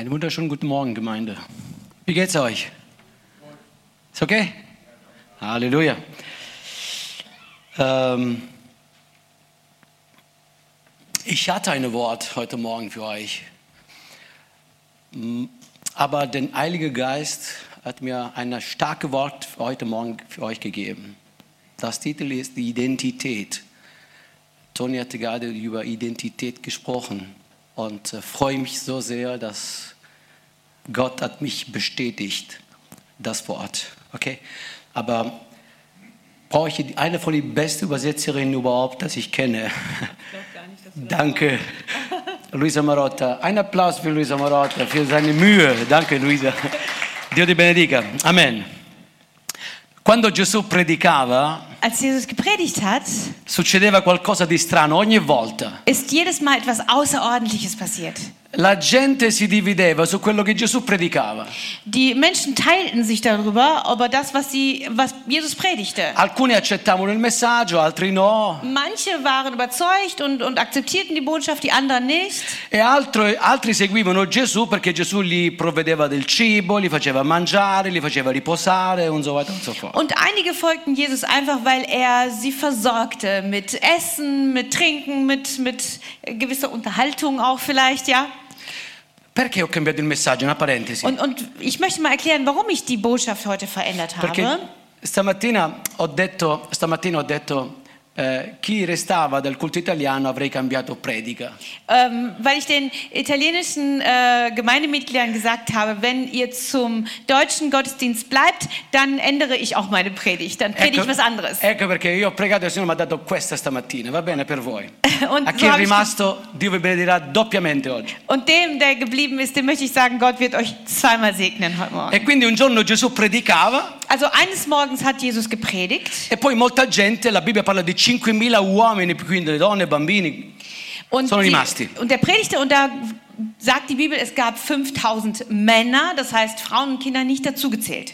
Einen wunderschönen guten Morgen, Gemeinde. Wie geht's euch? Ist okay? Halleluja. Ähm, ich hatte ein Wort heute Morgen für euch, aber der Heilige Geist hat mir ein starkes Wort heute Morgen für euch gegeben. Das Titel ist Identität. Toni hatte gerade über Identität gesprochen und äh, freue mich so sehr, dass Gott hat mich bestätigt, das Wort. Okay, aber brauche ich eine von den besten Übersetzerinnen überhaupt, das ich kenne. Ich nicht, Danke, Luisa Marotta. Ein Applaus für Luisa Marotta, für seine Mühe. Danke, Luisa. Dio ti benedica. Amen. Quando Gesù predicava, Als Jesus gepredigt hat, succedeva qualcosa di strano ogni volta. ist jedes Mal etwas Außerordentliches passiert. La gente si divideva su quello che Gesù predicava. Die Menschen teilten sich darüber, über das, was, sie, was Jesus predigte. Alcuni accettavano il messaggio, altri no. Manche waren überzeugt und, und akzeptierten die Botschaft, die anderen nicht. E altro- altri seguivano Gesù perché Gesù gli provvedeva del cibo, li faceva mangiare, li faceva riposare, und so weiter und so fort. Und einige folgten Jesus einfach, weil er sie versorgte mit Essen, mit Trinken, mit, mit gewisser Unterhaltung auch vielleicht, ja. Perché ho cambiato il messaggio? Una parentesi. Und, und ich möchte mal erklären, warum ich die Botschaft heute verändert Perché habe. stamattina ho detto, stamattina ho detto eh, chi restava dal culto italiano avrei cambiato predica. Ähm, weil ich den italienischen äh, Gemeindemitgliedern gesagt habe, wenn ihr zum deutschen Gottesdienst bleibt, dann ändere ich auch meine Predigt. Dann predige ich was anderes. ecco perché io ho pregato e il Signore mi ha dato questa stamattina, va bene per voi. Und A so chi è habe ich rimasto, Dio vi benedirà doppiamente oggi. Und dem, der geblieben ist, dem möchte ich sagen, Gott wird euch zweimal segnen heute Morgen. E quindi un giorno Gesù predicava Also eines Morgens hat Jesus gepredigt e poi molta gente, la Bibbia parla di 5.000 uomini, quindi donne, bambini, und, Sono die, rimasti. und der predigte und da sagt die Bibel, es gab 5000 Männer, das heißt Frauen und Kinder nicht dazugezählt.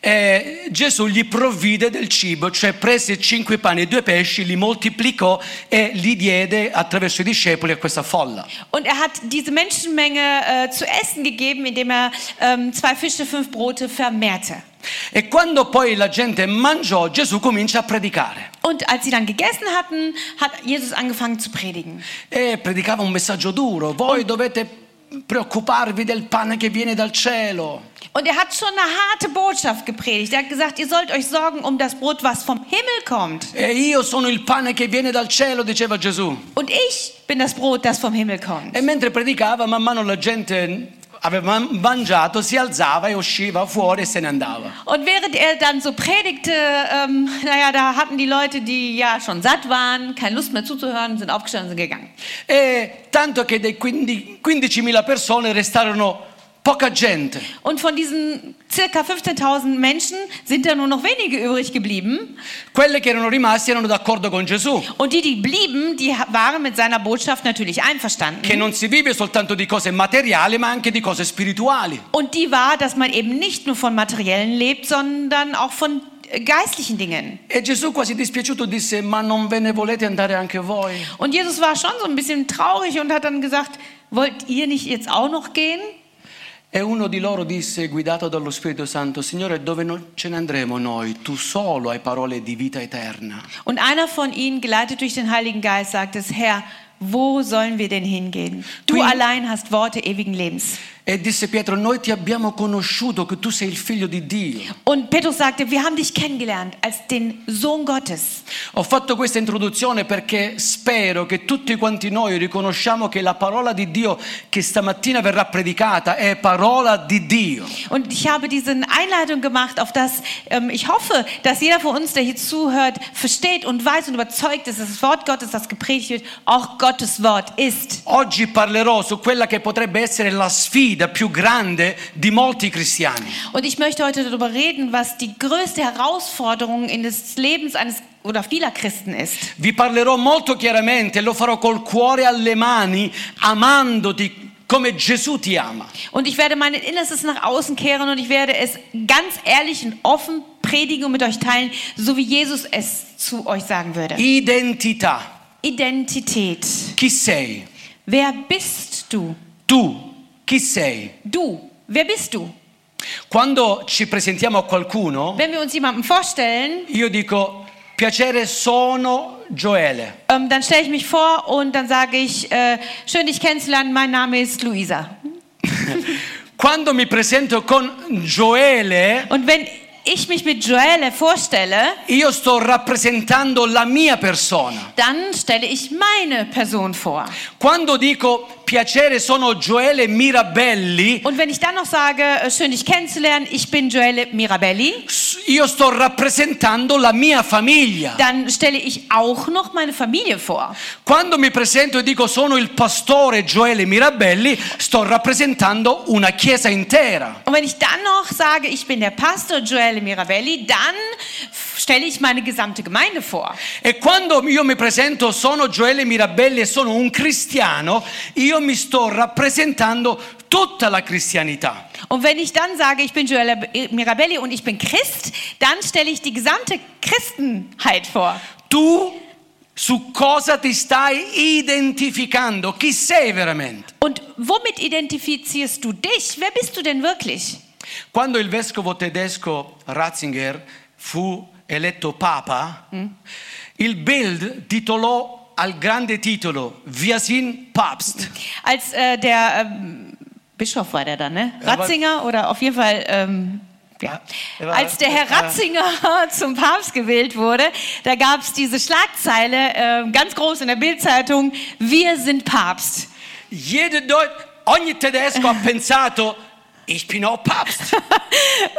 E Gesù gli provvide del cibo, cioè prese cinque pani e due pesci, li moltiplicò e li diede attraverso i discepoli a questa folla. Und er hat diese Menschenmenge äh, zu essen gegeben, indem er ähm, zwei Fische, fünf Brote vermehrte. E quando poi la gente mangiò, Gesù comincia a predicare. Und als sie dann gegessen hatten, hat Jesus angefangen zu predigen. E predicava un messaggio duro. Voi dovete preoccuparvi del pane che viene dal cielo. Und er hat schon eine harte Botschaft gepredigt. Er hat gesagt, ihr sollt euch sorgen um das Brot, was vom Himmel kommt. E io sono il pane che viene dal cielo, diceva Gesù. Und ich bin das Brot, das vom Himmel kommt. E mentre predicava, man mano la gente aveva mangiato, si alzava e usciva fuori e se ne andava. Und während er dann so predigte, ähm, naja, da hatten die Leute, die ja schon satt waren, keine Lust mehr zuzuhören, sind aufgestanden und sind gegangen. E tanto che dei 15 15.000 persone restarono. Und von diesen circa 15.000 Menschen sind da nur noch wenige übrig geblieben. Quelle che erano rimasti erano d'accordo con Gesù, Und die, die blieben, die waren mit seiner Botschaft natürlich einverstanden. che non si vive soltanto di cose materiali, ma anche di cose spirituali. Und die war, dass man eben nicht nur von materiellen lebt, sondern auch von äh, geistlichen Dingen. E Gesù quasi dispiaciuto disse, ma non ve ne volete andare anche voi? Und Jesus war schon so ein bisschen traurig und hat dann gesagt, wollt ihr nicht jetzt auch noch gehen? E uno di loro disse, guidato dallo Spirito Santo, Signore, dove non ce ne andremo noi? Tu solo hai parole di vita eterna. Und einer von ihnen, geleitet durch den Heiligen Geist, sagte es, Herr, wo sollen wir denn hingehen? Du Qui- allein hast Worte ewigen Lebens. E disse Pietro, noi ti abbiamo conosciuto che tu sei il figlio di Dio. Und Petrus sagte, wir haben dich kennengelernt als den Sohn Gottes. Ho fatto questa introduzione perché spero che tutti quanti noi riconosciamo che la parola di Dio che stamattina verrà predicata è parola di Dio. Und ich habe diese Einleitung gemacht, auf das ähm, ich hoffe, dass jeder von uns, der hier zuhört, versteht und weiß und überzeugt ist, dass das Wort Gottes, das gepredigt wird, auch Gottes Wort ist. Oggi parlerò su quella che potrebbe essere la sfida più grande di molti cristiani. Und ich möchte heute darüber reden, was die größte Herausforderung in des Lebens eines oder vieler Christen ist. Vi parlerò molto chiaramente, lo farò col cuore alle mani, amandoti come Gesù ti ama. Und ich werde mein Innerstes nach außen kehren und ich werde es ganz ehrlich und offen predigen und mit euch teilen, so wie Jesus es zu euch sagen würde. Identità. Identität. Chi sei? Wer bist du? Tu. Chi sei? Du, wer bist du? Quando ci presentiamo a qualcuno, Wenn wir uns jemandem vorstellen, io dico, piacere, sono Gioele. ähm, dann stelle ich mich vor und dann sage ich, äh, schön dich kennenzulernen, mein Name ist Luisa. Quando mi presento con Gioele, Und wenn ich mich mit Joelle vorstelle, io sto rappresentando la mia persona. dann stelle ich meine Person vor. Quando dico piacere, sono Gioele Mirabelli, Und wenn ich dann noch sage, äh, schön dich kennenzulernen, ich bin Joelle Mirabelli, io sto rappresentando la mia famiglia. dann stelle ich auch noch meine Familie vor. Quando mi presento e dico sono il pastore Gioele Mirabelli, sto rappresentando una chiesa intera. Und wenn ich dann noch sage, ich bin der Pastor Joelle Mirabelli, dann stelle ich meine gesamte Gemeinde vor. E quando io mi presento sono Gioele Mirabelli e sono un cristiano, io mi sto rappresentando tutta la cristianità. Und wenn ich dann sage, ich bin Joelle Mirabelli und ich bin Christ, dann stelle ich die gesamte Christenheit vor. Tu su cosa ti stai identificando? Chi sei veramente? Und womit identifizierst du dich? Wer bist du denn wirklich? Quando il vescovo tedesco Ratzinger fu eletto papa, il Bild titolò al grande titolo Wir sind Papst. Als äh, der ähm, Bischof war der dann, ne? Er war- Ratzinger oder auf jeden Fall. Ähm, ja. War- Als der Herr er- Ratzinger zum Papst gewählt wurde, da gab es diese Schlagzeile äh, ganz groß in der Bildzeitung: Wir sind Papst. Jeder Deut ogni tedesco ha pensato ich bin auch Papst.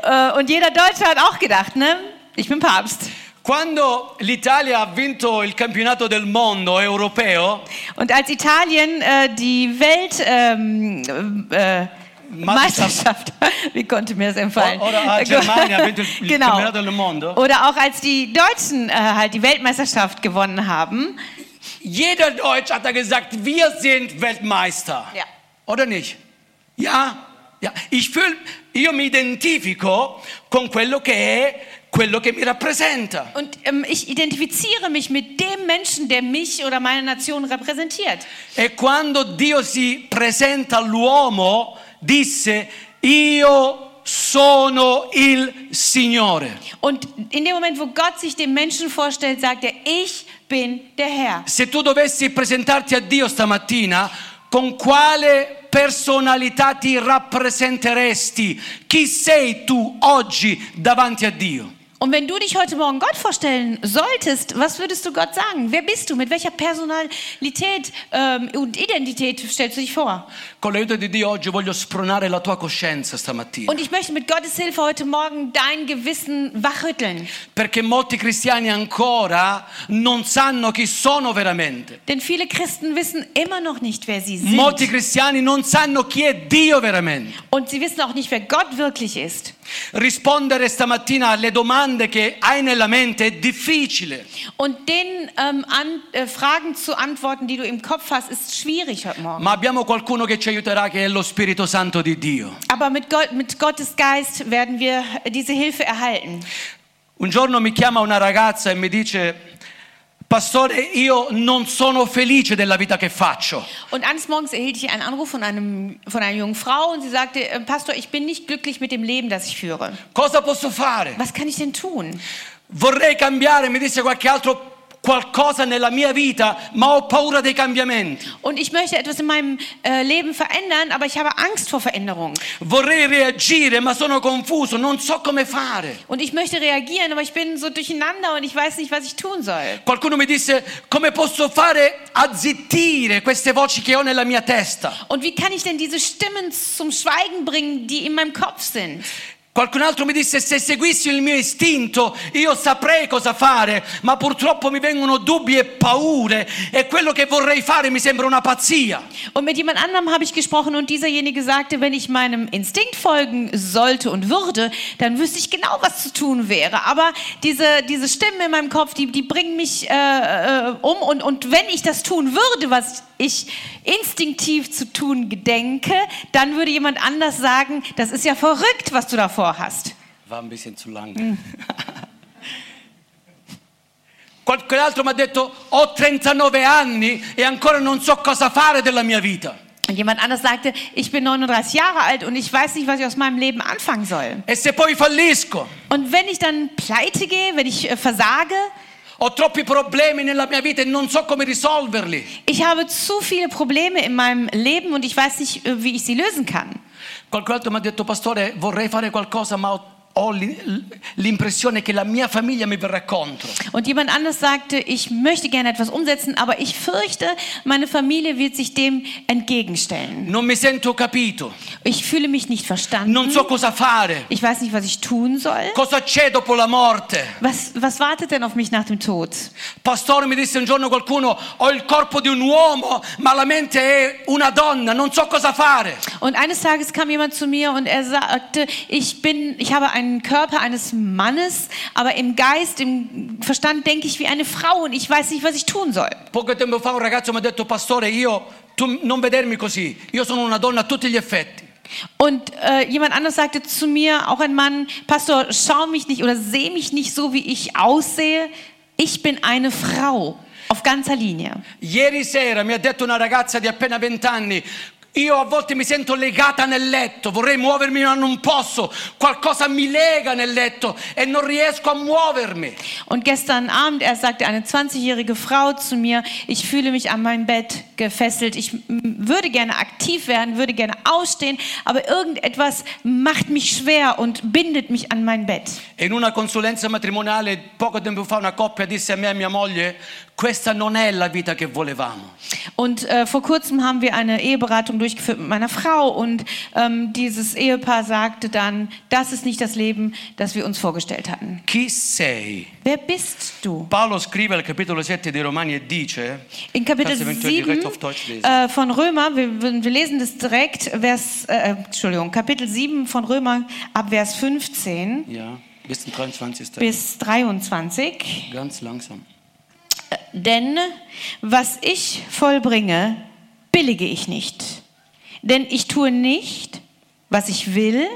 Äh, und jeder Deutsche hat auch gedacht, ne? Ich bin Papst. Quando l'Italia ha vinto il campionato del mondo europeo, Und als Italien äh, die Welt ähm, äh, Meisterschaft, wie konnte mir das entfallen? O- oder, ah, genau. Oder auch als die Deutschen äh, halt die Weltmeisterschaft gewonnen haben. jeder Deutsch hat da gesagt, wir sind Weltmeister. Ja. Oder nicht? Ja? Ja. Ich fühl, io mi identifico con quello che è quello che mi rappresenta. Und ähm, ich identifiziere mich mit dem Menschen, der mich oder meine Nation repräsentiert. E quando Dio si presenta all'uomo, disse, io sono il Signore. Und in dem Moment, wo Gott sich dem Menschen vorstellt, sagt er, ich bin der Herr. Se tu dovessi presentarti a Dio stamattina, con quale personalità ti rappresenteresti? Chi sei tu oggi davanti a Dio? Und wenn du dich heute Morgen Gott vorstellen solltest, was würdest du Gott sagen? Wer bist du? Mit welcher Personalität ähm, und Identität stellst du dich vor? Con l'aiuto di Dio oggi voglio spronare la tua coscienza stamattina. Und ich möchte mit Gottes Hilfe heute Morgen dein Gewissen wachrütteln. Perché molti cristiani ancora non sanno chi sono veramente. Denn viele Christen wissen immer noch nicht, wer sie sind. Molti cristiani non sanno chi è Dio veramente. Und sie wissen auch nicht, wer Gott wirklich ist. Rispondere stamattina alle domande che hai nella mente è difficile. Und den ähm, an, äh, Fragen zu antworten, die du im Kopf hast, ist schwierig heute Morgen. Ma abbiamo qualcuno che ci aiuterà che è lo Spirito Santo di Dio. Aber mit, Gott, mit Gottes Geist werden wir diese Hilfe erhalten. Un giorno mi chiama una ragazza e mi dice, Pastore, io non sono felice della vita che faccio. Und eines Morgens erhielt ich einen Anruf von, einem, von einer jungen Frau und sie sagte, äh, Pastor, ich bin nicht glücklich mit dem Leben, das ich führe. Cosa posso fare? Was kann ich denn tun? Vorrei cambiare, mi disse qualche altro qualcosa nella mia vita, ma ho paura dei cambiamenti. Und ich möchte etwas in meinem äh, Leben verändern, aber ich habe Angst vor Veränderungen. Vorrei reagire, ma sono confuso, non so come fare. Und ich möchte reagieren, aber ich bin so durcheinander und ich weiß nicht, was ich tun soll. Qualcuno mi disse come posso fare a zittire queste voci che ho nella mia testa. Und wie kann ich denn diese Stimmen zum Schweigen bringen, die in meinem Kopf sind? Qualcun altro mi disse se seguissi il mio istinto io saprei cosa fare, ma purtroppo mi vengono dubbi e paure e quello che vorrei fare mi sembra una pazzia. Und mit jemand anderem habe ich gesprochen und dieserjenige sagte, wenn ich meinem Instinkt folgen sollte und würde, dann wüsste ich genau, was zu tun wäre. Aber diese, diese Stimmen in meinem Kopf, die, die bringen mich äh, äh, um. Und, und wenn ich das tun würde, was ich instinktiv zu tun gedenke, dann würde jemand anders sagen, das ist ja verrückt, was du davor hast. Va un bisschen zu lang. Qualcun altro mi ha detto ho 39 anni e ancora non so cosa fare della mia vita. Und jemand anders sagte, ich bin 39 Jahre alt und ich weiß nicht, was ich aus meinem Leben anfangen soll. E se poi fallisco? Und wenn ich dann pleite gehe, wenn ich äh, versage, Ho troppi problemi nella mia vita e non so come risolverli. ich habe zu viele Probleme in meinem Leben und ich weiß nicht, äh, wie ich sie lösen kann. Qualcun altro mi ha detto, pastore, vorrei fare qualcosa, ma ho, ho l'im- l'impressione che la mia famiglia mi verrà contro. Und jemand anders sagte, ich möchte gerne etwas umsetzen, aber ich fürchte, meine Familie wird sich dem entgegenstellen. Non mi sento capito, Ich fühle mich nicht verstanden. non so cosa fare. Ich weiß nicht, was ich tun soll. Cosa c'è dopo la morte? Was, was wartet denn auf mich nach dem Tod? Pastore, mi disse un giorno qualcuno, ho il corpo di un uomo, ma la mente è una donna, non so cosa fare. Und eines Tages kam jemand zu mir und er sagte, ich bin, ich habe einen Körper eines Mannes, aber im Geist, im Verstand denke ich wie eine Frau und ich weiß nicht, was ich tun soll. Poco tempo fa un ragazzo mi ha detto, pastore, io, tu non vedermi così, io sono una donna a tutti gli effetti. Und äh, jemand anders sagte zu mir, auch ein Mann, Pastor, schau mich nicht oder seh mich nicht so, wie ich aussehe. Ich bin eine Frau auf ganzer Linie. Ieri sera mi ha detto una ragazza di appena 20 anni, io a volte mi sento legata nel letto, vorrei muovermi ma non posso, qualcosa mi lega nel letto e non riesco a muovermi. Und gestern Abend, er sagte eine 20-jährige Frau zu mir, ich fühle mich an mein Bett gefesselt, ich würde gerne aktiv werden, würde gerne ausstehen, aber irgendetwas macht mich schwer und bindet mich an mein Bett. In una consulenza matrimoniale poco tempo fa una coppia disse a me e a mia moglie, questa non è la vita che volevamo. Und äh, vor kurzem haben wir eine Eheberatung durchgeführt mit meiner Frau und ähm, dieses Ehepaar sagte dann, das ist nicht das Leben, das wir uns vorgestellt hatten. Chi sei? Wer bist du? Paolo scrive al capitolo 7 di Romani e dice, In Kapitel Kannst du eventuell 7 direkt auf Deutsch lesen? äh, von Römer, wir, wir lesen das direkt, Vers, äh, Entschuldigung, Kapitel 7 von Römer ab Vers 15 ja, bis zum 23. bis 23. Ganz langsam. Denn was ich vollbringe, billige ich nicht. Denn ich tue nicht, was ich will,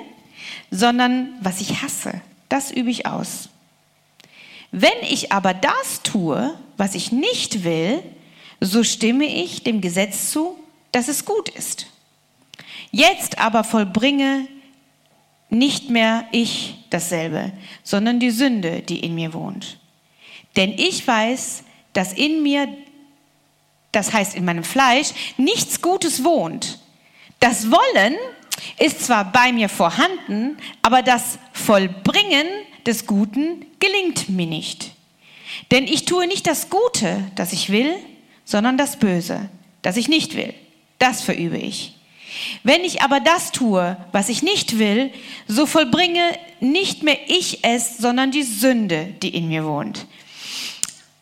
sondern was ich hasse. Das übe ich aus. Wenn ich aber das tue, was ich nicht will, so stimme ich dem Gesetz zu, dass es gut ist. Jetzt aber vollbringe nicht mehr ich dasselbe, sondern die Sünde, die in mir wohnt. Denn ich weiß, dass in mir, das heißt in meinem Fleisch, nichts Gutes wohnt. Das Wollen ist zwar bei mir vorhanden, aber das Vollbringen des Guten gelingt mir nicht. Denn ich tue nicht das Gute, das ich will, sondern das Böse, das ich nicht will. Das verübe ich. Wenn ich aber das tue, was ich nicht will, so vollbringe nicht mehr ich es, sondern die Sünde, die in mir wohnt.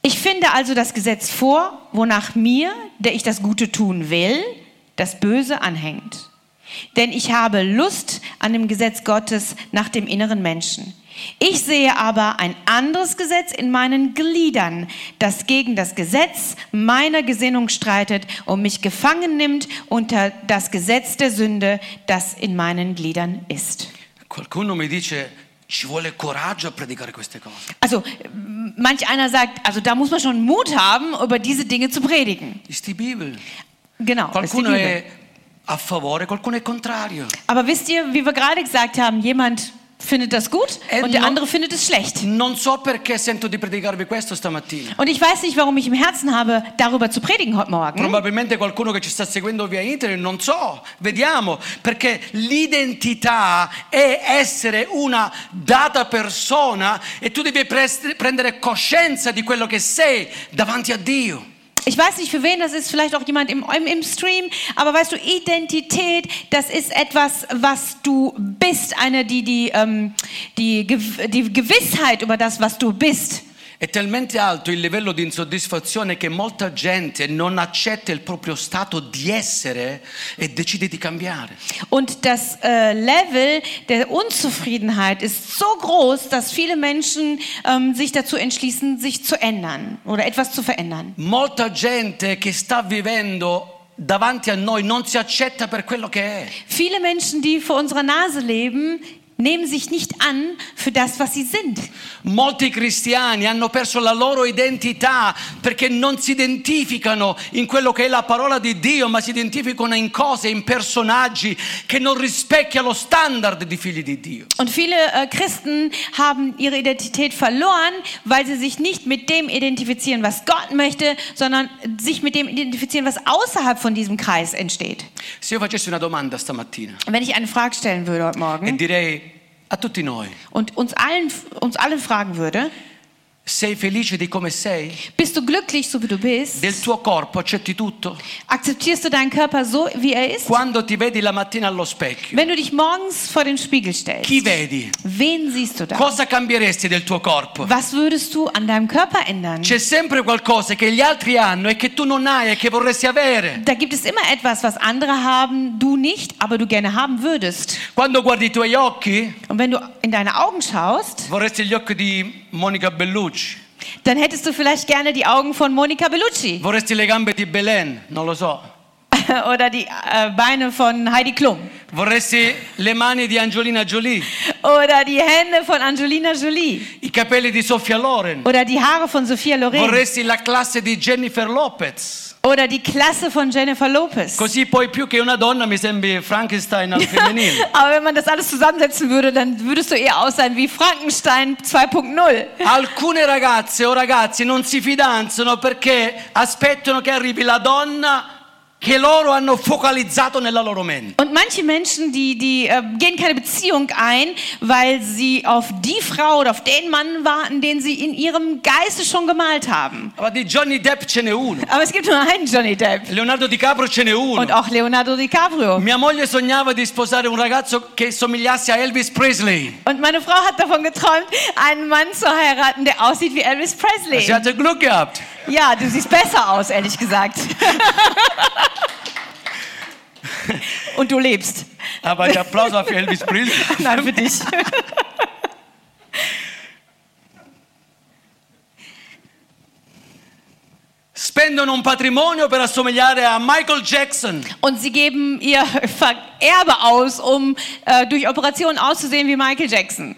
Ich finde also das Gesetz vor, wonach mir, der ich das Gute tun will, das Böse anhängt. Denn ich habe Lust an dem Gesetz Gottes nach dem inneren Menschen. Ich sehe aber ein anderes Gesetz in meinen Gliedern, das gegen das Gesetz meiner Gesinnung streitet und mich gefangen nimmt unter das Gesetz der Sünde, das in meinen Gliedern ist. Qualcuno mi dice, ci vuole coraggio a predicare queste cose. Also manch einer sagt, also da muss man schon Mut haben, über diese Dinge zu predigen. Ist die Bibel. Genau. das ist die Qualcuno Bibel. a favore, qualcuno è contrario. Aber wisst ihr, wie wir gerade gesagt haben, jemand findet das gut Äh, und der no- andere findet es schlecht. Non so perché sento di predicarvi questo stamattina. Und ich weiß nicht, warum ich im Herzen habe, darüber zu predigen heute Morgen. Probabilmente qualcuno che ci sta seguendo via internet, non so, vediamo, perché l'identità è essere una data persona e tu devi prendere coscienza di quello che sei davanti a Dio. Ich weiß nicht, für wen das ist, vielleicht auch jemand im, im, im Stream, aber weißt du, Identität, das ist etwas, was du bist, eine, die, die, ähm, die, die Gewissheit über das, was du bist. È talmente alto il livello di insoddisfazione che molta gente non accetta il proprio stato di essere e decide di cambiare. Und das äh, Level der Unzufriedenheit ist so groß, dass viele Menschen ähm, sich dazu entschließen, sich zu ändern oder etwas zu verändern. Molta gente che sta vivendo davanti a noi non si accetta per quello che è. Viele Menschen, die vor unserer Nase leben, nehmen sich nicht an für das, was sie sind. Molti cristiani hanno perso la loro identità perché non si identificano in quello che è la parola di Dio, ma si identificano in cose, in personaggi che non rispecchiano lo standard di figli di Dio. Und viele äh, Christen haben ihre Identität verloren, weil sie sich nicht mit dem identifizieren, was Gott möchte, sondern sich mit dem identifizieren, was außerhalb von diesem Kreis entsteht. Se io facessi una domanda stamattina Wenn ich eine Frage stellen würde heute e Morgen direi tutti noi, und uns allen, uns allen fragen würde, sei felice di come sei? bist du glücklich, so wie du bist? Del tuo corpo accetti tutto? Akzeptierst du deinen Körper so, wie er ist? Quando ti vedi la mattina allo specchio, Wenn du dich morgens vor den Spiegel stellst, chi vedi? wen siehst du da? Cosa cambieresti del tuo corpo? Was würdest du an deinem Körper ändern? C'è sempre qualcosa che gli altri hanno e che tu non hai e che vorresti avere. Da gibt es immer etwas, was andere haben, du nicht, aber du gerne haben würdest. Quando guardi i tuoi occhi, Und wenn du in deine Augen schaust, vorresti gli occhi di Monica Bellucci, dann hättest du vielleicht gerne die Augen von Monica Bellucci. Vorresti le gambe di Belen, non lo so. oder die äh, Beine von Heidi Klum. Vorresti le mani di Angelina Jolie, oder die Hände von Angelina Jolie. I capelli di Sofia Loren. oder die Haare von Sophia Loren. Vorresti la classe di Jennifer Lopez. Oder die Klasse von Jennifer Lopez. Così poi più che una donna mi sembri Frankenstein al femminile. Aber wenn man das alles zusammensetzen würde, dann würdest du eher aussehen wie Frankenstein 2.0. Alcune ragazze o ragazzi non si fidanzano perché aspettano che arrivi la donna che loro hanno focalizzato nella loro mente. Und manche Menschen, die, die äh, gehen keine Beziehung ein, weil sie auf die Frau oder auf den Mann warten, den sie in ihrem Geiste schon gemalt haben. Ma di Johnny Depp ce n'è uno, Aber es gibt nur einen Johnny Depp Leonardo DiCaprio ce n'è und uno. auch Leonardo DiCaprio. Mia moglie sognava di sposare un ragazzo che somigliasse a Elvis Presley. Und meine Frau hat davon geträumt, einen Mann zu heiraten, der aussieht wie Elvis Presley. Si hatte Glück gehabt. Ja, du siehst besser aus, ehrlich gesagt. Und du lebst. Aber die Applaus war für Elvis Presley. Nein, für dich. Spendono un patrimonio per assomigliare a Michael Jackson. Und sie geben ihr Erbe aus, um äh, durch Operationen auszusehen wie Michael Jackson.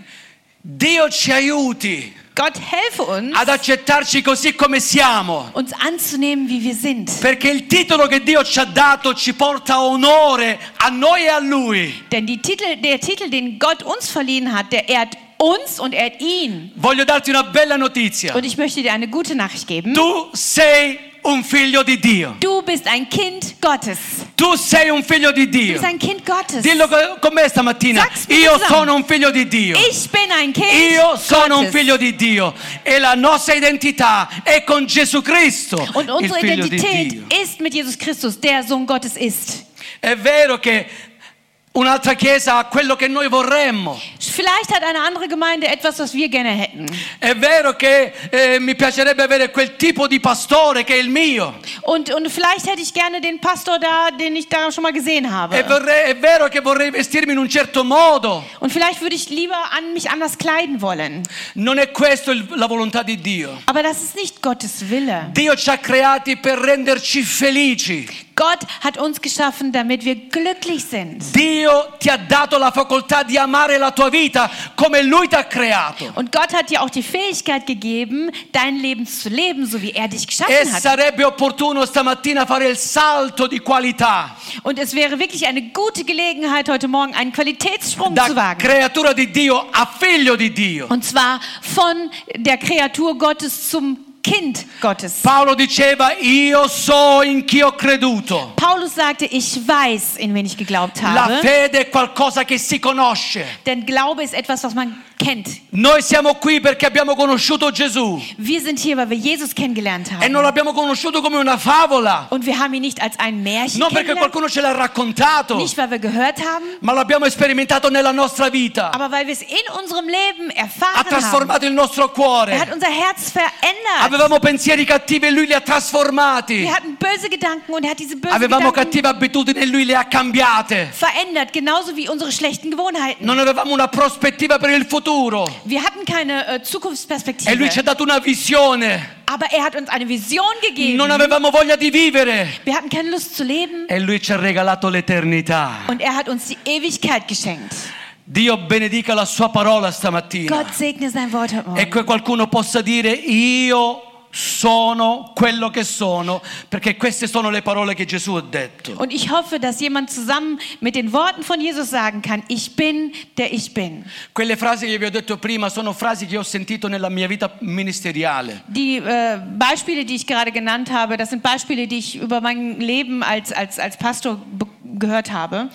Dio ci aiuti Gott helfe uns, ad accettarci così come siamo. uns anzunehmen, wie wir sind. Perché il titolo che Dio ci ha dato ci porta onore a noi e a Lui. Denn Titel, der Titel, den Gott uns verliehen hat, der ehrt uns und ehrt ihn. Voglio darti una bella notizia. Und ich möchte dir eine gute Nachricht geben. Tu sei un figlio di Dio. Du bist ein Kind Gottes. Tu sei un figlio di Du Dio. bist ein Kind Gottes. Dillo co- con me stamattina. Io sono un figlio di Dio. Ich bin ein Kind Io sono un Gottes. figlio di Dio e la nostra identità è con Gesù Cristo, Und il unsere Identität ist mit Jesus Christus, der Sohn Gottes ist. È vero che un'altra chiesa ha quello che noi vorremmo. Vielleicht hat eine andere Gemeinde etwas, was wir gerne hätten. È vero che eh, mi piacerebbe avere quel tipo di pastore che è il mio. Und, und vielleicht hätte ich gerne den Pastor da, den ich da schon mal gesehen habe. È, vorrei- è vero che vorrei vestirmi in un certo modo. Und vielleicht würde ich lieber an mich anders kleiden wollen. Non è questa la volontà di Dio. Aber das ist nicht Gottes Wille. Dio ci ha creati per renderci felici. Gott hat uns geschaffen, damit wir glücklich sind. Dio ti ha dato la facoltà di amare la tua vita come Lui ti ha creato. Und Gott hat dir auch die Fähigkeit gegeben, dein Leben zu leben, so wie er dich E geschaffen hat. sarebbe opportuno stamattina fare il salto di qualità Und es wäre wirklich eine gute Gelegenheit, heute Morgen einen Qualitätssprung zu da wagen. creatura di Dio a figlio di Dio. Und zwar von der Kreatur Gottes zum Kind Gottes. Paolo diceva io so in chi ho creduto. Paulus sagte, ich weiß, in wen ich geglaubt La habe. fede è qualcosa che si conosce. Denn Glaube ist etwas, was man kennt. Noi siamo qui perché abbiamo conosciuto Gesù Wir sind hier, weil wir Jesus kennengelernt e non haben. l'abbiamo conosciuto come una favola, Und wir haben ihn nicht als ein Märchen non perché qualcuno ce l'ha raccontato, nicht weil wir gehört haben, ma l'abbiamo sperimentato nella nostra vita. aber weil wir es in unserem Leben Ha erfahren haben. trasformato il nostro Er hat cuore. unser Herz verändert. Avevamo pensieri cattivi e lui li ha trasformati. Wir hatten böse Gedanken und er hat diese bösen Avevamo Gedanken cattive abitudini e lui le ha cambiate. verändert, genauso wie unsere schlechten Gewohnheiten. Non avevamo una prospettiva per il futuro Wir hatten keine äh, e lui Zukunftsperspektive, ci ha dato una visione. aber er hat uns eine Vision gegeben. Non avevamo voglia di vivere Wir hatten keine Lust zu leben e lui ci ha regalato l'eternità. und er hat uns die Ewigkeit geschenkt. Dio benedica la sua parola stamattina. Gott segne sein Wort heute Morgen. E che qualcuno possa dire io sono quello che sono, perché queste sono le parole che Gesù ha detto. Und ich hoffe, dass jemand zusammen mit den Worten von Jesus sagen kann, ich bin, der ich bin. Quelle frasi che vi ho detto prima sono frasi che ho sentito nella mia vita ministeriale. Die äh, Beispiele, die ich gerade genannt habe, das sind Beispiele, die ich über mein Leben als, als, als Pastor gehört habe.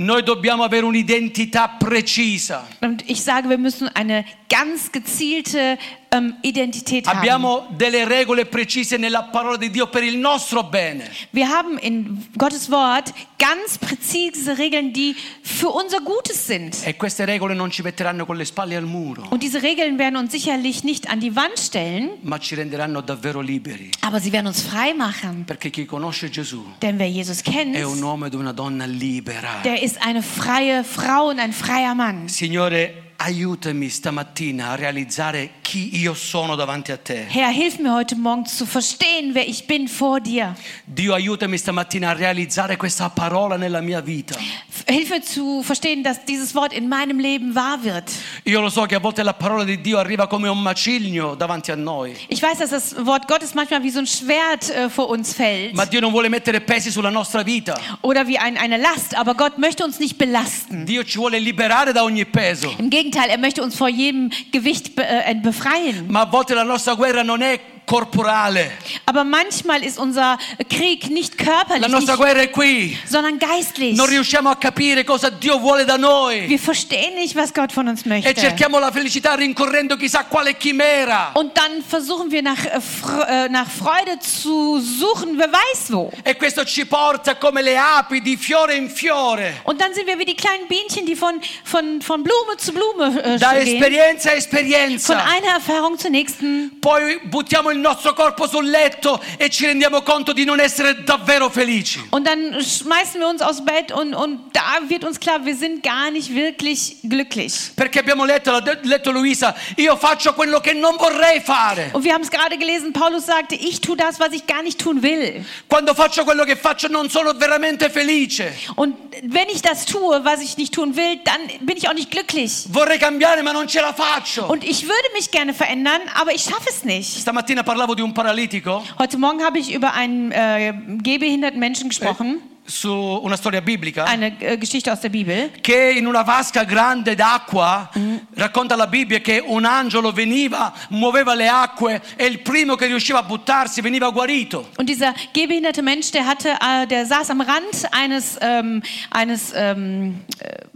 Noi dobbiamo avere un'identità precisa. Und ich sage, wir müssen eine ganz gezielte ähm, Identität haben. Abbiamo delle regole precise nella parola di Dio per il nostro bene. Wir haben in Gottes Wort ganz präzise Regeln, die für unser Gutes sind. E queste regole non ci metteranno con le spalle al muro, Und diese Regeln werden uns sicherlich nicht an die Wand stellen, ma ci renderanno davvero liberi. aber sie werden uns frei machen. Perché chi conosce Gesù Denn wer Jesus kennt, è un uomo ed una donna libera. der ist eine freie Frau und ein freier Mann. Signore, aiutami stamattina a realizzare chi io sono davanti a te. Herr, hilf mir heute Morgen zu verstehen, wer ich bin vor dir. Dio, aiutami stamattina a realizzare questa parola nella mia vita. Hilf mir zu verstehen, dass dieses Wort in meinem Leben wahr wird. Io lo so che a volte la parola di Dio arriva come un macigno davanti a noi, Ich weiß, dass das Wort Gottes manchmal wie so ein Schwert äh, vor uns fällt ma Dio non vuole mettere pesi sulla nostra vita. oder wie ein, eine Last, aber Gott möchte uns nicht belasten. Dio ci vuole liberare da ogni peso. Im Gegenteil, er möchte uns vor jedem Gewicht äh, befreien. Ma a volte la nostra guerra non è corporale, Aber manchmal ist unser Krieg nicht körperlich, la nostra guerra è qui. sondern geistlich. Non riusciamo a capire cosa Dio vuole da noi Wir verstehen nicht, was Gott von uns e möchte. cerchiamo la felicità rincorrendo chissà quale chimera. Und dann versuchen wir nach, äh, äh, nach Freude zu suchen, wer weiß wo. E questo ci porta come le api di fiore in fiore, Und dann sind wir wie die kleinen Bienchen, die von, von, von Blume zu Blume äh, da gehen. esperienza a Von esperienza. einer Erfahrung zur nächsten. Poi buttiamo il nostro corpo sul letto e ci rendiamo conto di non essere davvero felici. Und dann schmeißen wir uns aus Bett und, und da wird uns klar, wir sind gar nicht wirklich glücklich. Perché abbiamo letto, letto Luisa, io faccio quello che non vorrei fare. Und wir haben es gerade gelesen, Paulus sagte, ich tue das, was ich gar nicht tun will. Quando faccio quello che faccio non sono veramente felice. Und wenn ich das tue, was ich nicht tun will, dann bin ich auch nicht glücklich. Vorrei cambiare ma non ce la faccio. Und ich würde mich gerne verändern, aber ich schaffe es nicht. Stamattina parlavo di un paralitico Heute Morgen habe ich über einen äh, gehbehinderten Menschen gesprochen, su una storia biblica eine äh, Geschichte aus der Bibel. che in una vasca grande d'acqua racconta la Bibbia che un angelo veniva, muoveva le acque e il primo che riusciva a buttarsi veniva guarito. Und dieser gehbehinderte Mensch, der hatte, äh, der saß am Rand eines, ähm, eines ähm, äh,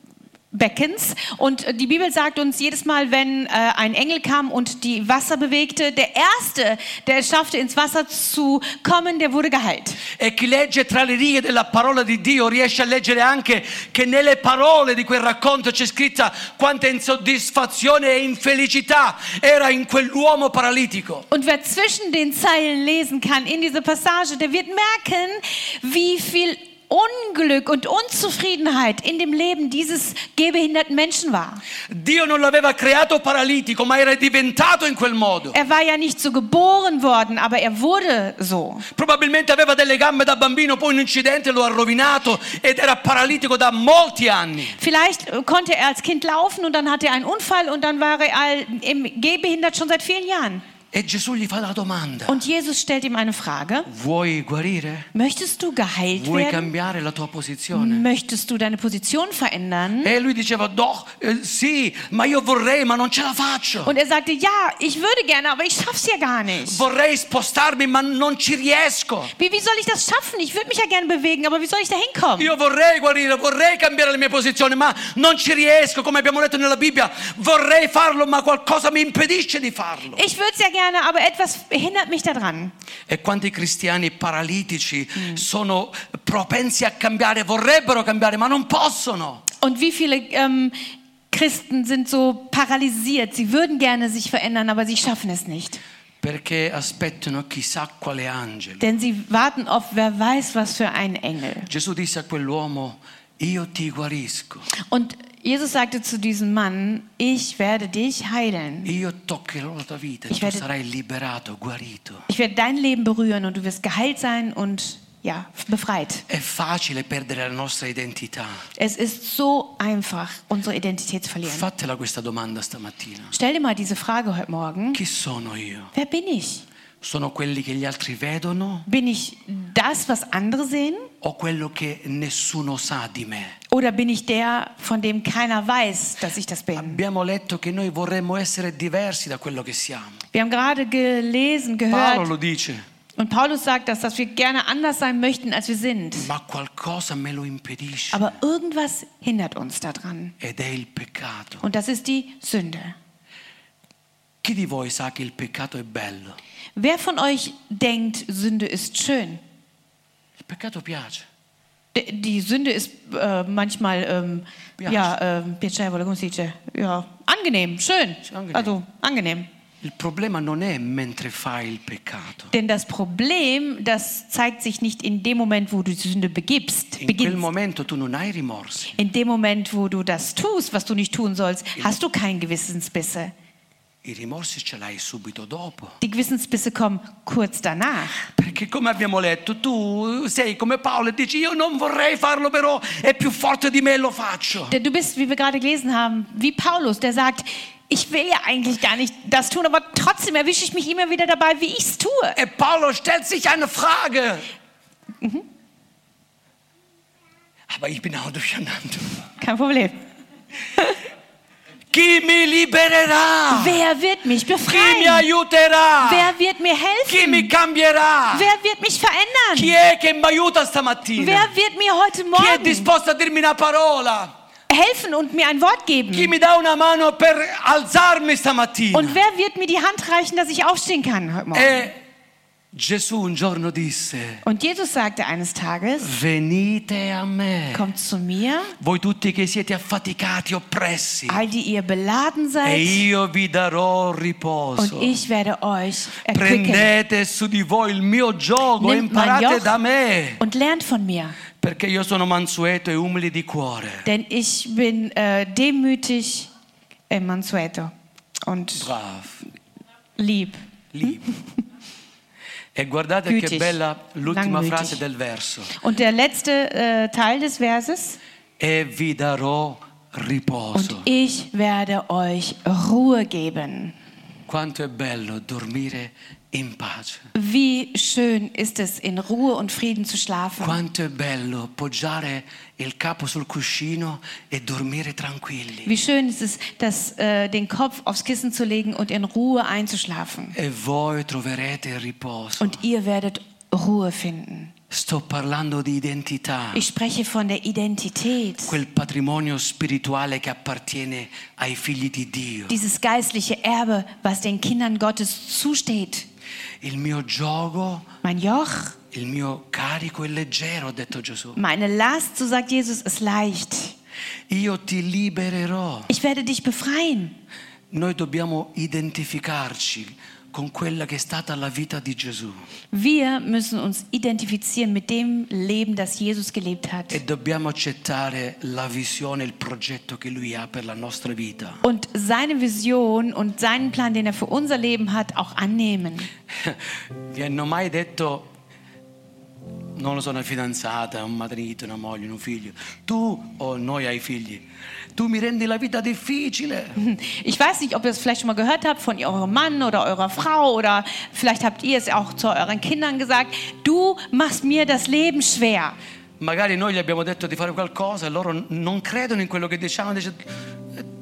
Beckens und die Bibel sagt uns jedes Mal, wenn äh, ein Engel kam und die Wasser bewegte, der erste, der es schaffte ins Wasser zu kommen, der wurde geheilt. E chi legge tra le righe della parola di Dio riesce a leggere anche che nelle parole di quel racconto c'è scritta quanta insoddisfazione e infelicità era in quell'uomo paralitico. Und wer zwischen den Zeilen lesen kann in dieser Passage, der wird merken, wie viel Unglück und Unzufriedenheit in dem Leben dieses gehbehinderten Menschen war. Dio non l'aveva creato paralitico, ma era diventato in quel modo. Er war ja nicht so geboren worden, aber er wurde so. Probabilmente aveva delle gambe da bambino, poi un incidente lo ha rovinato ed era paralitico da molti anni. Vielleicht äh, konnte er als Kind laufen und dann hatte er einen Unfall und dann war er gehbehindert schon seit vielen Jahren. E Gesù gli fa la domanda: Und Jesus stellt ihm eine Frage. Vuoi guarire? Möchtest du geheilt Vuoi werden? cambiare la tua posizione? Möchtest du deine Position verändern? E eh. Und er sagte, ja, ich würde gerne, aber ich schaff's ja gar nicht. Wie, wie soll ich das schaffen? Ich würde mich ja gerne bewegen, aber wie soll ich da hinkommen? Io vorrei guarire, vorrei cambiare la mia posizione, ma non ci riesco, come abbiamo letto nella Bibbia. Vorrei farlo, ma qualcosa mi impedisce di farlo. Ich würde es ja gerne, aber etwas hindert mich daran. E quanti cristiani paralitici sono propensi a cambiare, vorrebbero cambiare, ma non possono. Und wie viele ähm, Christen sind so paralysiert? Sie würden gerne sich verändern, aber sie schaffen es nicht. Perché aspettano chissà quale angelo. Denn sie warten auf wer weiß was für einen Engel. Gesù disse a quell'uomo, io ti guarisco, Und Jesus sagte zu diesem Mann, ich werde dich heilen. e Ich werde-. Ich werde dein Leben berühren und du wirst geheilt sein und ja, befreit. Es ist so einfach, unsere Identität zu verlieren. Stell dir mal diese Frage heute Morgen. Wer bin ich? Bin ich das, was andere sehen? O quello che nessuno sa di me? Oder bin ich der, von dem keiner weiß, dass ich das bin? Abbiamo letto che noi vorremmo essere diversi da quello che siamo. Wir haben gerade gelesen, Paolo gehört, lo dice, und Paulus sagt das, dass wir gerne anders sein möchten, als wir sind. ma qualcosa me lo impedisce Aber irgendwas hindert uns daran. ed è il peccato. Und das ist die Sünde. Chi di voi sa che il peccato è bello? Wer von euch denkt, Sünde ist schön? Peccato piace. Die Sünde ist äh, manchmal ähm, Ja. ja, ähm, piacevole, come si dice? ja, angenehm, schön. Angenehm. Also angenehm. Il problema non è mentre fai il peccato. Denn das Problem, das zeigt sich nicht in dem Moment, wo du die Sünde begibst, In quel beginnst. momento tu non hai rimorsi. In dem Moment, wo du das tust, was du nicht tun sollst, hast du keinen Gewissensbisse. Die Gewissensbisse kommen kurz danach. Perché come abbiamo letto, tu sei come Paolo e dici io non vorrei farlo, però è più forte di me lo faccio. Du bist, wie wir gerade gelesen haben, wie Paulus, der sagt, ich will ja eigentlich gar nicht das tun, aber trotzdem erwische ich mich immer wieder dabei, wie ich es tue. E Paolo stellt sich eine Frage. Aber ich bin auch durcheinander. Kein Problem. Chi mi libererà? Wer wird mich Chi mi befreien? aiuterà? Wer wird mir Chi mi helfen? cambierà? Wer wird mich Chi verändern? è che mi aiuta stamattina? Wer wird mir heute Chi è Morgen disposto a dirmi una parola? helfen und mir ein Wort Chi geben? mi dà una mano per alzarmi stamattina? Und wer wird mir die Hand reichen, dass ich aufstehen kann heute Morgen? E Gesù un giorno disse, Und Jesus sagte eines Tages, venite a me, kommt zu mir, voi tutti che siete affaticati, oppressi, all die ihr beladen e seid, io vi darò und riposo. ich werde euch erquicken. Prendete su di voi il mio gioco e imparate da me, und lernt von mir, perché io sono mansueto e umile di cuore. denn ich bin äh, demütig, äh, mansueto und Brav, lieb. lieb. E guardate che Gütig, bella l'ultima frase del verso. Und der letzte äh, Teil des Verses, E vi darò riposo. und ich werde euch Ruhe geben. Quanto è bello dormire in pace. Wie schön ist es, in Ruhe und Frieden zu schlafen. Quanto è bello poggiare il capo sul cuscino e dormire tranquilli. Wie schön ist es, das, äh, den Kopf aufs Kissen zu legen und in Ruhe einzuschlafen. E voi troverete riposo. Und ihr werdet Ruhe finden. Sto parlando di identità, Ich spreche von der Identität. quel patrimonio spirituale che appartiene ai figli di Dio. Dieses geistliche Erbe, was den Kindern Gottes zusteht. Il mio gioco, Mein Joch, il mio carico è leggero, ha detto Gesù. meine Last, so sagt Jesus, ist leicht. Io ti libererò. Ich werde dich befreien. Noi dobbiamo identificarci con quella che è stata la vita di Gesù Wir müssen uns identifizieren mit dem Leben, das Jesus gelebt hat. e dobbiamo accettare la visione, il progetto che lui ha per la nostra vita. Und seine Vision und seinen Plan, den er für unser Leben hat, auch annehmen. Vi hanno mai detto, non lo so, una fidanzata, un marito, una moglie, un figlio, tu o noi ai figli, tu mi rendi la vita difficile. Ich weiß nicht, ob ihr es vielleicht schon mal gehört habt von eurem Mann oder eurer Frau oder vielleicht habt ihr es auch zu euren Kindern gesagt. Du machst mir das Leben schwer. Magari noi gli abbiamo detto di fare qualcosa e loro non credono in quello che diciamo, dice,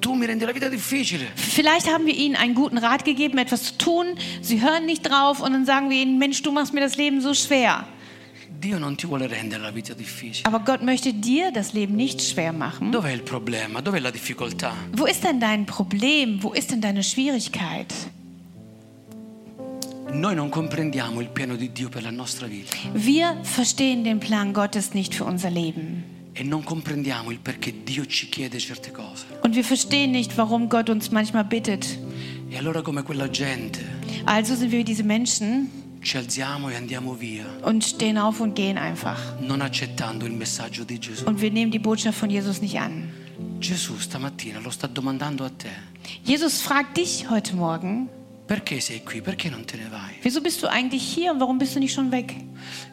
tu mi rendi la vita difficile. Vielleicht haben wir ihnen einen guten Rat gegeben, etwas zu tun. Sie hören nicht drauf und dann sagen wir ihnen, Mensch, du machst mir das Leben so schwer. Dio non ti vuole rendere la vita difficile. Aber Gott möchte dir das Leben nicht schwer machen. Dov'è il problema? Dov'è la difficoltà? Wo ist denn dein Problem? Wo ist denn deine Schwierigkeit? Noi non comprendiamo il piano di Dio per la nostra vita Wir verstehen den Plan Gottes nicht für unser Leben. e non comprendiamo il perché Dio ci chiede certe cose. Und wir verstehen nicht, warum Gott uns manchmal bittet. E allora come quella gente Also sind wir wie diese Menschen ci alziamo e andiamo via, und stehen auf und gehen einfach. non accettando il messaggio di Gesù. Und wir nehmen die Botschaft von Jesus nicht an. Gesù stamattina lo sta domandando a te. Jesus fragt dich heute Morgen, Perché sei qui? Perché non te ne vai? Wieso bist du eigentlich hier und warum bist du nicht schon weg?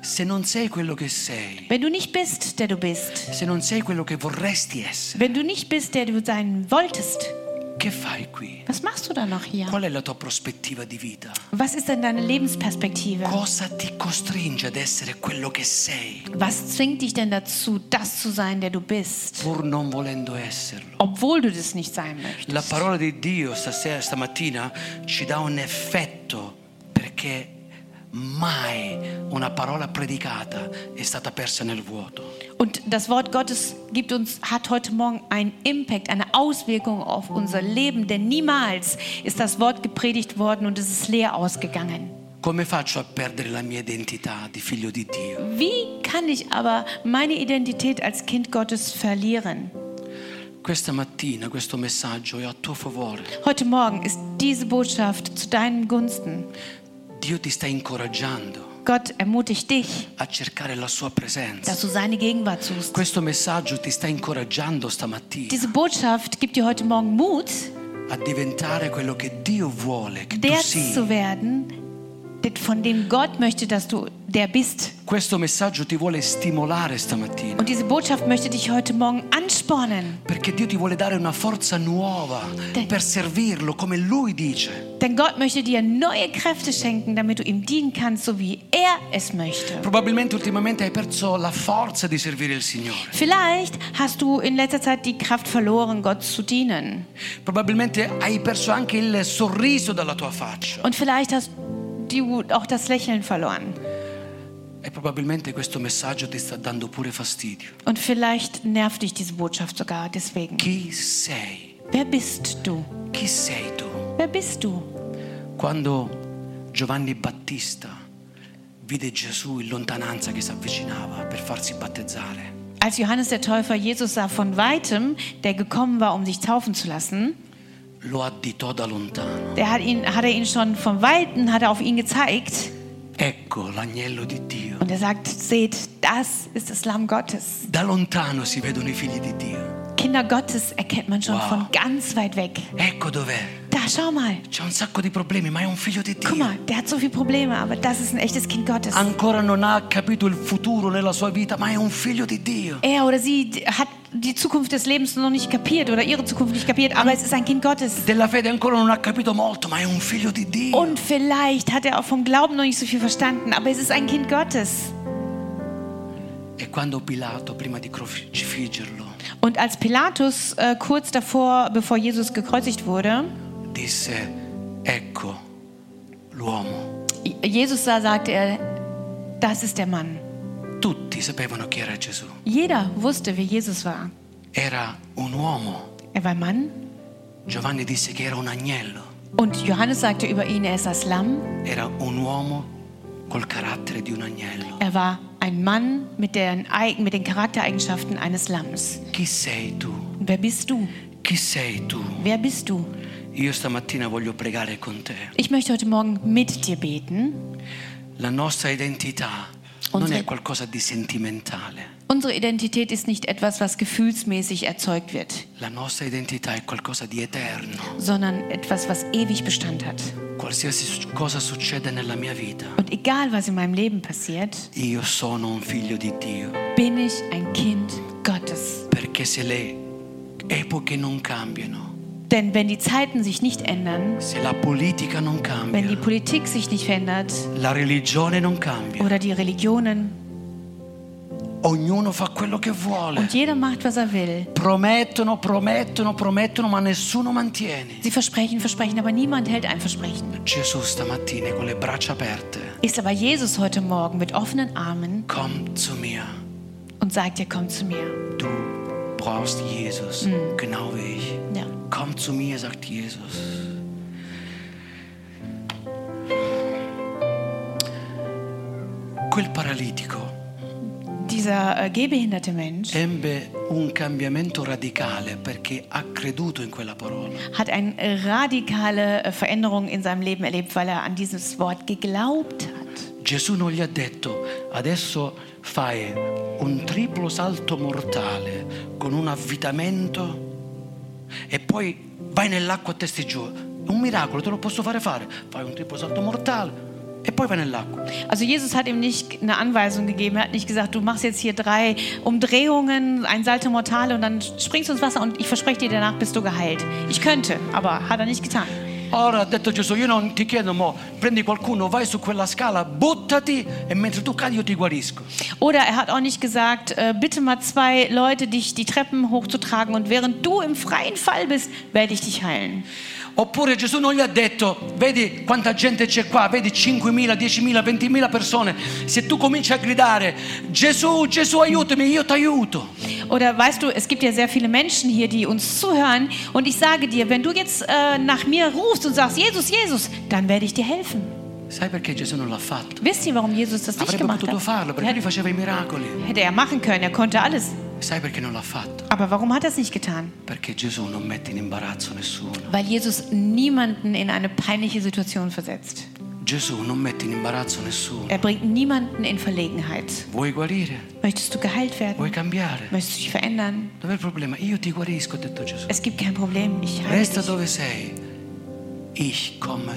Se non sei quello che sei, Wenn du nicht bist, der du bist, se non sei quello che vorresti essere, wenn du nicht bist, der du sein wolltest, che fai qui? was machst du dann noch hier? Qual è la tua prospettiva di vita? Was ist denn deine Lebensperspektive? Cosa ti costringe ad essere quello che sei, Was zwingt dich denn dazu, das zu sein, der du bist, pur non volendo esserlo? obwohl du das nicht sein möchtest? La parola di Dio stasera, stamattina, ci dà un effetto perché mai una parola predicata è stata persa nel vuoto. Und das Wort Gottes gibt uns, hat heute Morgen einen Impact, eine Auswirkung auf unser Leben, denn niemals ist das Wort gepredigt worden und es ist leer ausgegangen. Come faccio a perdere la mia identità di figlio di Dio? Wie kann ich aber meine Identität als Kind Gottes verlieren? Questa mattina questo messaggio è a tuo favore. Heute Morgen ist diese Botschaft zu deinen Gunsten. Dio ti sta incoraggiando Gott ermutigt dich, a cercare la sua presenza. dass du seine Gegenwart suchst. Questo messaggio ti sta incoraggiando stamattina Diese Botschaft gibt dir heute Morgen Mut, a diventare quello che Dio vuole che tu der zu sii. werden, von dem Gott möchte, dass du der bist. Questo messaggio ti vuole stimolare stamattina. Und diese Botschaft möchte dich heute Morgen anspornen. Perché Dio ti vuole dare una forza nuova Te- per servirlo come Lui dice. Denn Gott möchte dir neue Kräfte schenken, damit du ihm dienen kannst, so wie er es möchte. Probabilmente ultimamente hai perso la forza di servire il Signore. Vielleicht hast du in letzter Zeit die Kraft verloren, Gott zu dienen. Probabilmente hai perso anche il sorriso dalla tua faccia. Und vielleicht hast du auch das Lächeln verloren. Und vielleicht nervt dich diese Botschaft sogar deswegen. Chi sei? Wer bist du? Chi sei tu? Wer bist du? Quando Giovanni Battista vide Gesù in lontananza che si avvicinava per farsi battezzare, Als Johannes der Täufer Jesus sah von weitem, der gekommen war, um sich taufen zu lassen, lo additò da lontano. der hat, ihn, hat er ihn schon von weitem hat er auf ihn gezeigt Ecco l'agnello di Dio. und er sagt, seht, das ist das Lamm Gottes. Da lontano si vedono i figli di Dio. Kinder Gottes erkennt man schon Wow. von ganz weit weg. Ecco dov'è. Da, schau mal. C'è un sacco di problemi, ma è un figlio di Guck Dio. mal, der hat so viele Probleme, aber das ist ein echtes Kind Gottes. Ancora non ha capito il futuro nella sua vita, ma è un figlio di Dio. Er oder sie hat die Zukunft des Lebens noch nicht kapiert oder ihre Zukunft nicht kapiert, aber es ist ein Kind Gottes. Della fede ancora non ha capito molto, ma è un figlio di Dio. Und vielleicht hat er auch vom Glauben noch nicht so viel verstanden, aber es ist ein Kind Gottes. E quando Pilato, prima di crocifiggerlo, Und als Pilatus äh, kurz davor, bevor Jesus gekreuzigt wurde, disse, ecco l'uomo, Jesus sah, sagte er, das ist der Mann. tutti sapevano chi era Gesù. Jeder wusste, wer Jesus war. Era un uomo. Er war Mann Giovanni disse che era un agnello. und Johannes sagte über ihn, er ist das Lamm. Era un uomo col carattere di un agnello. Er war ein Mann mit den, mit den Charaktereigenschaften eines Lamms. Chi sei tu? Wer bist du? Chi sei tu? Wer bist du? Io stamattina voglio pregare con te. Ich möchte heute Morgen mit dir beten. La nostra identità Unsere- è qualcosa di sentimentale. Unsere Identität ist nicht etwas, was gefühlsmäßig erzeugt wird, La nostra identità è qualcosa di eterno. sondern etwas, was ewig Bestand hat. Und egal, was in meinem Leben passiert, io sono un figlio di Dio. bin ich ein Kind Gottes. Perché se le epoche non cambiano, Denn wenn die Zeiten sich nicht ändern, non wenn die cambia, Politik sich nicht verändert cambia, oder die Religionen ognuno fa quello che vuole. und jeder macht, was er will, Promettono, promettono, promettono, ma nessuno mantiene. sie versprechen, versprechen, aber niemand hält ein Versprechen. Gesù stamattina con le braccia aperte, Ist aber Jesus heute Morgen mit offenen Armen komm zu mir. und sagt dir, komm zu mir. Du brauchst Jesus, genau wie ich. Ja. Komm zu mir, sagt Jesus. Quel paralitico Dieser äh, gehbehinderte Mensch ebbe un cambiamento radicale perché ha creduto in quella parola. hat eine radikale äh, Veränderung in seinem Leben erlebt, weil er an dieses Wort geglaubt hat. Gesù non gli ha detto adesso fai un triplo salto mortale con un avvitamento e poi vai nell'acqua a testi giù. un miracolo te lo posso fare fare. Fai un triplo salto mortale e poi vai nell'acqua. Also Jesus hat ihm nicht eine Anweisung gegeben. Er hat nicht gesagt, du machst jetzt hier drei Umdrehungen, ein Salto Mortale und dann springst du ins Wasser und ich verspreche dir, danach bist du geheilt. Ich könnte, aber hat er nicht getan. Ora ha detto Gesù, io non ti chiedo, mo, prendi qualcuno, vai su quella scala, buttati e mentre tu cadi io ti guarisco. Oder er hat auch nicht gesagt, äh, bitte mal zwei Leute, dich die Treppen hochzutragen und während du im freien Fall bist, werde ich dich heilen. Oppure Gesù non gli ha detto, vedi quanta gente c'è qua, vedi 5.000, 10.000, 20.000 persone. Se tu cominci a gridare, Gesù, Gesù aiutami, io ti aiuto. Oder weißt du, es gibt ja sehr viele Menschen hier, die uns zuhören und ich sage dir, wenn du jetzt äh, nach mir rufst und sagst, Jesus, Jesus, dann werde ich dir helfen. Sai perché Gesù non l'ha fatto? Wisst ihr, warum Jesus das nicht Avrebbe gemacht hat? farlo perché lui faceva i miracoli. Hätte er machen können, er konnte alles. Sai perché non l'ha fatto? Aber warum hat er es nicht getan? Perché Gesù non mette in imbarazzo nessuno. Weil Jesus niemanden in eine peinliche Situation versetzt. Gesù non mette in imbarazzo nessuno. Er bringt niemanden in Verlegenheit. Vuoi guarire? Möchtest du geheilt werden? Vuoi cambiare? Möchtest du dich verändern? Dov'è il problema? Io ti guarisco, ha detto Gesù. Es gibt kein Problem. Ich heile Resta dich. dove sei. Ich komme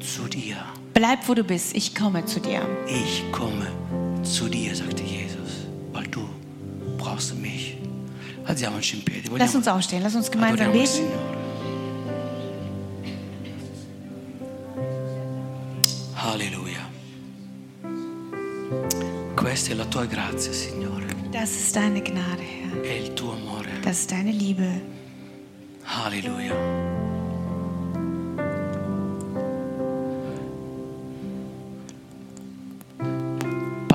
zu dir. Bleib, wo du bist. Ich komme zu dir. Ich komme zu dir, sagte Jesus, brauchst mich. In piedi. Lass uns aufstehen. Lass uns gemeinsam beten. Alleluia. Questa è la tua grazia, Signore. Das ist deine Gnade, Herr. È il tuo amore. Das ist deine Liebe. Alleluia.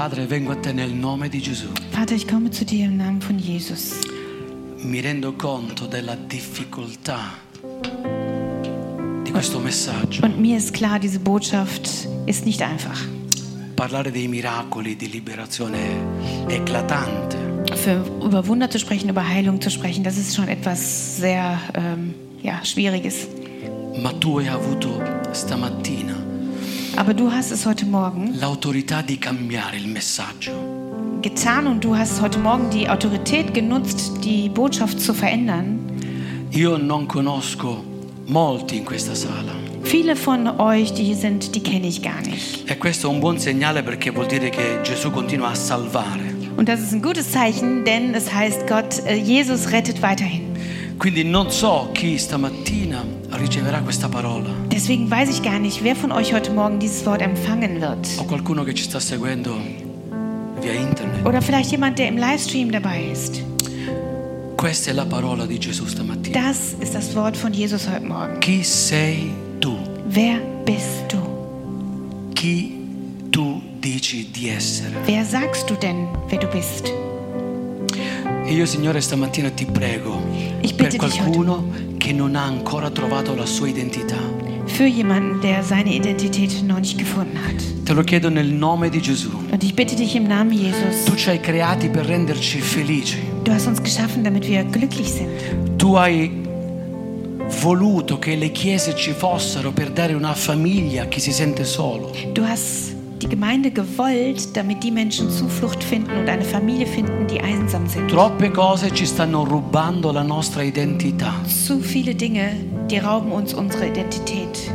Padre, vengo a te nel nome di Gesù. Vater, ich komme zu dir im Namen von Jesus. Mi rendo conto della difficoltà di questo messaggio. Und mir ist klar, diese Botschaft ist nicht einfach. Parlare dei miracoli di liberazione è eclatante, Für, über Wunder zu sprechen, über Heilung zu sprechen, das ist schon etwas sehr ähm, ja, Schwieriges. ma tu hai avuto stamattina Aber du hast es heute Morgen l'autorità di cambiare il messaggio. getan und du hast heute Morgen die Autorität genutzt, die Botschaft zu verändern. Io non conosco molti in questa sala Viele von euch, die hier sind, die kenne ich gar nicht. e questo è un buon segnale perché vuol dire che Gesù continua a salvare. Und das ist ein gutes Zeichen, denn es heißt, Gott, äh, Jesus rettet weiterhin. Quindi non so chi stamattina riceverà questa parola Deswegen weiß ich gar nicht, wer von euch heute Morgen dieses Wort empfangen wird. o qualcuno che ci sta seguendo via internet. Oder vielleicht jemand, der im Livestream dabei ist. Questa è la parola di Gesù stamattina. Das ist das Wort von Jesus heute Morgen. Chi sei tu? Wer bist du? Chi tu dici di essere? Wer sagst du denn, wer du bist? E io, Signore, stamattina ti prego Ich per bitte dich heute qualcuno che non ha ancora trovato la sua identità. für jemanden, der seine Identität noch nicht gefunden hat. Te lo chiedo nel nome di Gesù. Und ich bitte dich im Namen Jesus. Tu ci hai creati per renderci felici. Du hast uns geschaffen, damit wir glücklich sind. Tu hai voluto che le chiese ci fossero per dare una famiglia a chi si sente solo. Du hast die Gemeinde gewollt, damit die Menschen Zuflucht finden und eine Familie finden, die einsam sind. Troppe cose ci stanno rubando la nostra identità. Zu viele Dinge, die rauben uns unsere Identität.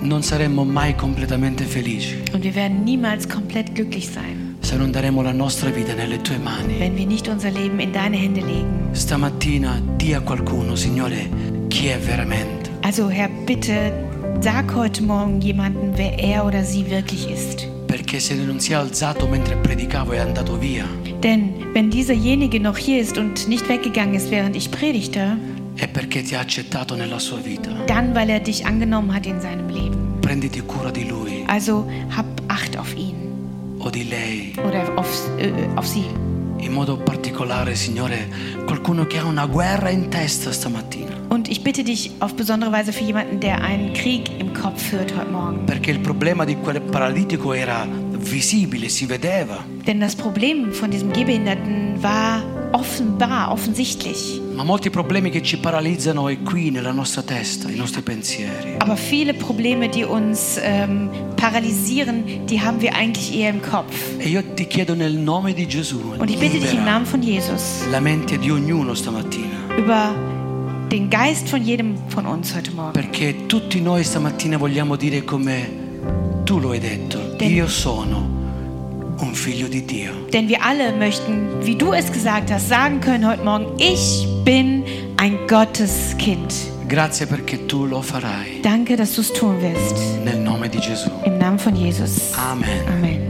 Non saremmo mai completamente felici Und wir werden niemals komplett glücklich sein, se non daremo la nostra vita nelle tue mani. wenn wir nicht unser Leben in deine Hände legen. Stamattina di a qualcuno, Signore, chi è veramente. Also Herr, bitte sag heute Morgen jemanden, wer er oder sie wirklich ist. Perché se non si è alzato mentre predicavo è andato via, Denn wenn dieserjenige noch hier ist und nicht weggegangen ist, während ich predigte, è perché ti ha accettato nella sua vita. dann weil er dich angenommen hat in seinem Leben. Prenditi cura di lui Also hab Acht auf ihn o di lei. oder auf, äh, auf sie. In modo particolare, Signore, qualcuno che ha una guerra in testa stamattina. Und ich bitte dich auf besondere Weise für jemanden, der einen Krieg im Kopf führt heute Morgen. Perché il problema di quel paralitico era visibile, si vedeva. Denn das Problem von diesem Gehbehinderten war offenbar, offensichtlich. Ma molti problemi che ci paralizzano è qui nella nostra testa, i nostri pensieri. Aber viele Probleme, die uns ähm, paralysieren, die haben wir eigentlich eher im Kopf. E io ti chiedo nel nome di Gesù, Und ich bitte dich im Namen von Jesus la mente di ognuno stamattina. über den Geist von jedem von uns heute Morgen. Perché tutti noi stamattina vogliamo dire come tu lo hai detto, Denn- io sono un figlio di Dio. Denn wir alle möchten, wie du es gesagt hast, sagen können heute Morgen, ich bin ein Gotteskind. Grazie perché tu lo farai Danke, dass du es tun wirst. nel nome di Gesù. Im Namen von Jesus. Amen. Amen.